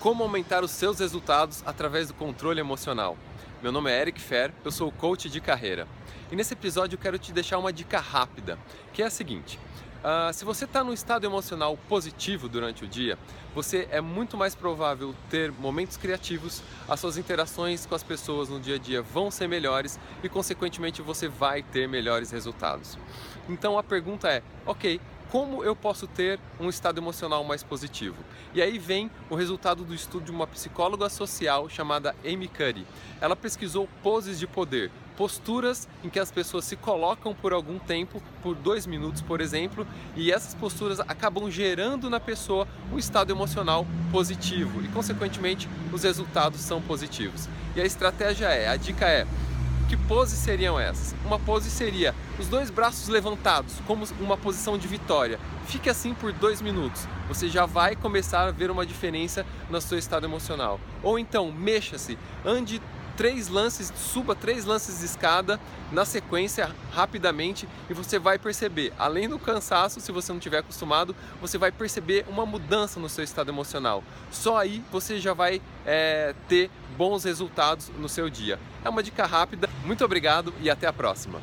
Como aumentar os seus resultados através do controle emocional. Meu nome é Eric Fer, eu sou coach de carreira. E nesse episódio eu quero te deixar uma dica rápida, que é a seguinte: Uh, se você está num estado emocional positivo durante o dia, você é muito mais provável ter momentos criativos, as suas interações com as pessoas no dia a dia vão ser melhores e, consequentemente, você vai ter melhores resultados. Então a pergunta é: ok, como eu posso ter um estado emocional mais positivo? E aí vem o resultado do estudo de uma psicóloga social chamada Amy Cuddy. Ela pesquisou poses de poder, posturas em que as pessoas se colocam por algum tempo, por dois minutos, por exemplo, e essas posturas acabam gerando na pessoa um estado emocional positivo e, consequentemente, os resultados são positivos. E a estratégia é, a dica é, que poses seriam essas? Uma pose seria os dois braços levantados, como uma posição de vitória. Fique assim por dois minutos. Você já vai começar a ver uma diferença no seu estado emocional. Ou então, mexa-se, ande três lances, suba três lances de escada na sequência rapidamente e você vai perceber, além do cansaço, se você não tiver acostumado, você vai perceber uma mudança no seu estado emocional. Só aí você já vai é, ter bons resultados no seu dia. É uma dica rápida. Muito obrigado e até a próxima.